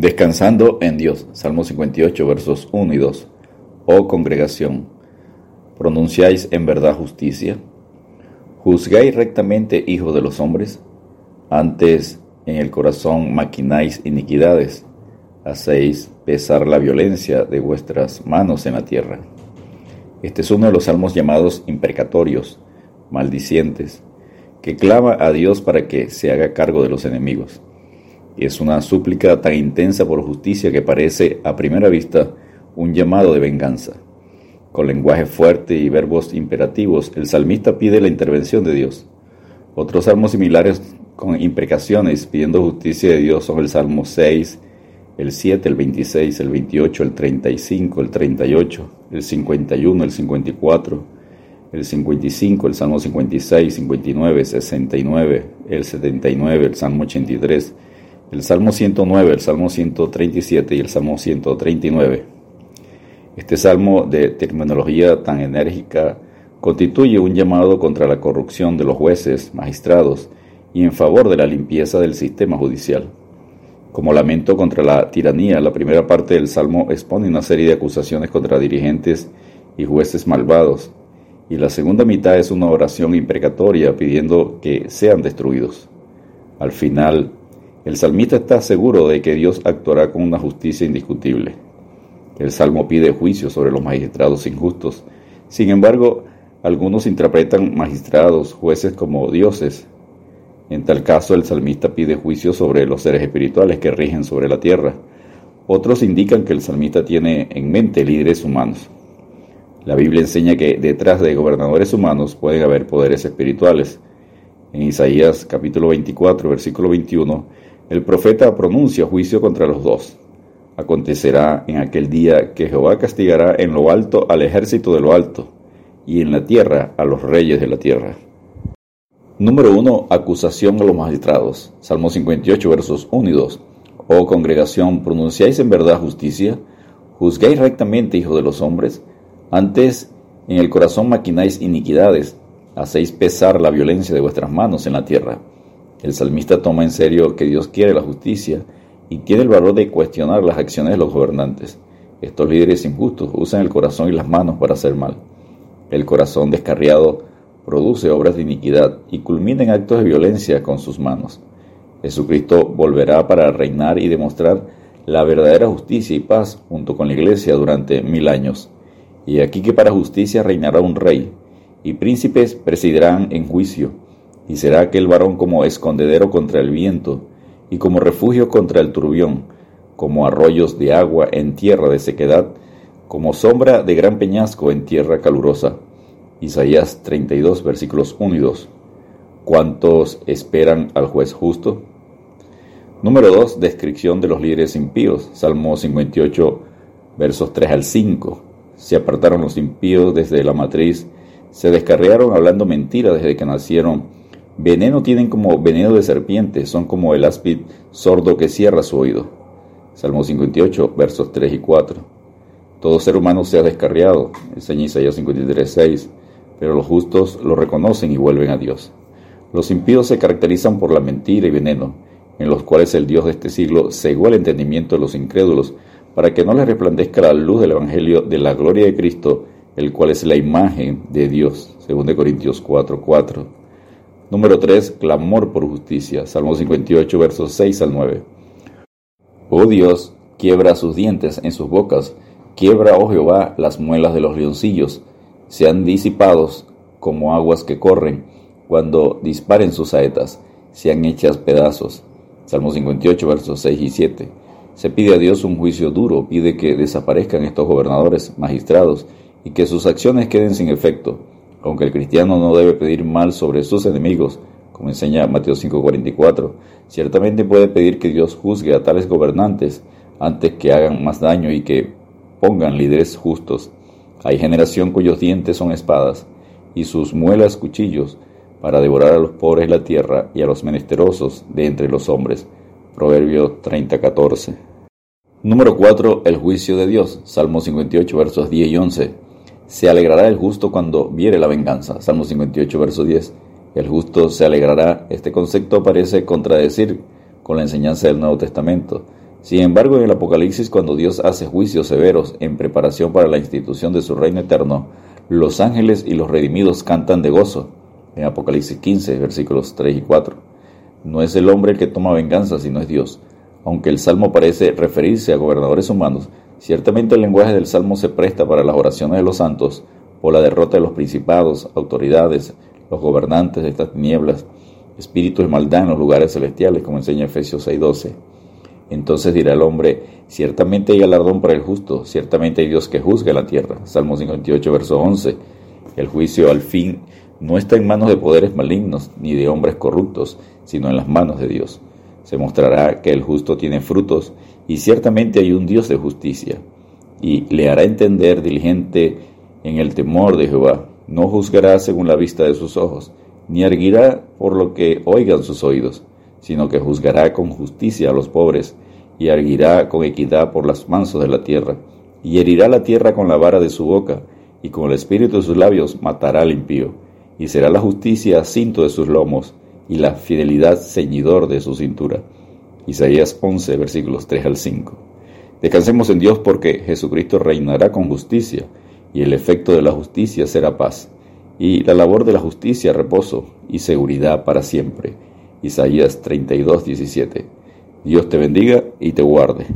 Descansando en Dios. Salmo 58, versos 1 y 2. Oh congregación, ¿pronunciáis en verdad justicia? ¿Juzgáis rectamente, hijo de los hombres? Antes en el corazón maquináis iniquidades, hacéis pesar la violencia de vuestras manos en la tierra. Este es uno de los salmos llamados imprecatorios, maldicientes, que clama a Dios para que se haga cargo de los enemigos. Es una súplica tan intensa por justicia que parece a primera vista un llamado de venganza. Con lenguaje fuerte y verbos imperativos, el salmista pide la intervención de Dios. Otros salmos similares con imprecaciones pidiendo justicia de Dios son el Salmo 6, el 7, el 26, el 28, el 35, el 38, el 51, el 54, el 55, el Salmo 56, 59, 69, el 79, el Salmo 83, el Salmo 109, el Salmo 137 y el Salmo 139. Este salmo de terminología tan enérgica constituye un llamado contra la corrupción de los jueces, magistrados y en favor de la limpieza del sistema judicial. Como lamento contra la tiranía, la primera parte del salmo expone una serie de acusaciones contra dirigentes y jueces malvados, y la segunda mitad es una oración imprecatoria pidiendo que sean destruidos. Al final, el salmista está seguro de que Dios actuará con una justicia indiscutible. El salmo pide juicio sobre los magistrados injustos. Sin embargo, algunos interpretan magistrados, jueces como dioses. En tal caso, el salmista pide juicio sobre los seres espirituales que rigen sobre la tierra. Otros indican que el salmista tiene en mente líderes humanos. La Biblia enseña que detrás de gobernadores humanos pueden haber poderes espirituales. En Isaías capítulo 24, versículo 21, el profeta pronuncia juicio contra los dos. Acontecerá en aquel día que Jehová castigará en lo alto al ejército de lo alto, y en la tierra a los reyes de la tierra. Número 1. Acusación a los magistrados. Salmo 58, versos 1 y 2. Oh congregación, ¿pronunciáis en verdad justicia? ¿Juzgáis rectamente, hijo de los hombres? Antes en el corazón maquináis iniquidades, hacéis pesar la violencia de vuestras manos en la tierra. El salmista toma en serio que Dios quiere la justicia y tiene el valor de cuestionar las acciones de los gobernantes. Estos líderes injustos usan el corazón y las manos para hacer mal. El corazón descarriado produce obras de iniquidad y culmina en actos de violencia con sus manos. Jesucristo volverá para reinar y demostrar la verdadera justicia y paz junto con la iglesia durante mil años. Y aquí que para justicia reinará un rey, y príncipes presidirán en juicio y será aquel varón como escondedero contra el viento, y como refugio contra el turbión, como arroyos de agua en tierra de sequedad, como sombra de gran peñasco en tierra calurosa. Isaías 32, versículos 1 y 2. ¿Cuántos esperan al juez justo? Número 2. Descripción de los líderes impíos. Salmo 58, versos 3 al 5. Se apartaron los impíos desde la matriz, se descarriaron hablando mentira desde que nacieron Veneno tienen como veneno de serpiente, son como el áspid sordo que cierra su oído. Salmo 58, versos 3 y 4. Todo ser humano se ha descarriado, enseña Isaías 53, 6, pero los justos lo reconocen y vuelven a Dios. Los impíos se caracterizan por la mentira y veneno, en los cuales el Dios de este siglo cegó el entendimiento de los incrédulos, para que no les resplandezca la luz del Evangelio de la gloria de Cristo, el cual es la imagen de Dios, 2 Corintios 4, 4. Número 3. Clamor por justicia. Salmo 58, versos 6 al 9. Oh Dios, quiebra sus dientes en sus bocas, quiebra, oh Jehová, las muelas de los leoncillos, sean disipados como aguas que corren, cuando disparen sus saetas, sean hechas pedazos. Salmo 58, versos 6 y 7. Se pide a Dios un juicio duro, pide que desaparezcan estos gobernadores, magistrados, y que sus acciones queden sin efecto aunque el cristiano no debe pedir mal sobre sus enemigos, como enseña Mateo 5:44, ciertamente puede pedir que Dios juzgue a tales gobernantes antes que hagan más daño y que pongan líderes justos. Hay generación cuyos dientes son espadas y sus muelas cuchillos para devorar a los pobres la tierra y a los menesterosos de entre los hombres. Proverbio 30:14. Número 4. El juicio de Dios. Salmo 58, versos 10 y 11. Se alegrará el justo cuando viere la venganza. Salmo 58, verso 10. El justo se alegrará. Este concepto parece contradecir con la enseñanza del Nuevo Testamento. Sin embargo, en el Apocalipsis, cuando Dios hace juicios severos en preparación para la institución de su reino eterno, los ángeles y los redimidos cantan de gozo. En Apocalipsis 15, versículos 3 y 4. No es el hombre el que toma venganza, sino es Dios. Aunque el salmo parece referirse a gobernadores humanos, ciertamente el lenguaje del salmo se presta para las oraciones de los santos o la derrota de los principados, autoridades, los gobernantes de estas tinieblas, espíritus de maldad en los lugares celestiales, como enseña Efesios 6:12. Entonces dirá el hombre, ciertamente hay galardón para el justo, ciertamente hay Dios que juzga la tierra. Salmo 58, verso 11. El juicio al fin no está en manos de poderes malignos ni de hombres corruptos, sino en las manos de Dios. Se mostrará que el justo tiene frutos y ciertamente hay un Dios de justicia. Y le hará entender diligente en el temor de Jehová. No juzgará según la vista de sus ojos, ni erguirá por lo que oigan sus oídos sino que juzgará con justicia a los pobres, y erguirá con equidad por las mansos de la tierra, y herirá la tierra con la vara de su boca, y con el espíritu de sus labios matará al impío, y será la justicia cinto de sus lomos, y la fidelidad ceñidor de su cintura. Isaías 11, versículos 3 al 5. Descansemos en Dios porque Jesucristo reinará con justicia, y el efecto de la justicia será paz, y la labor de la justicia reposo y seguridad para siempre Isaías 32, 17. Dios te bendiga y te guarde.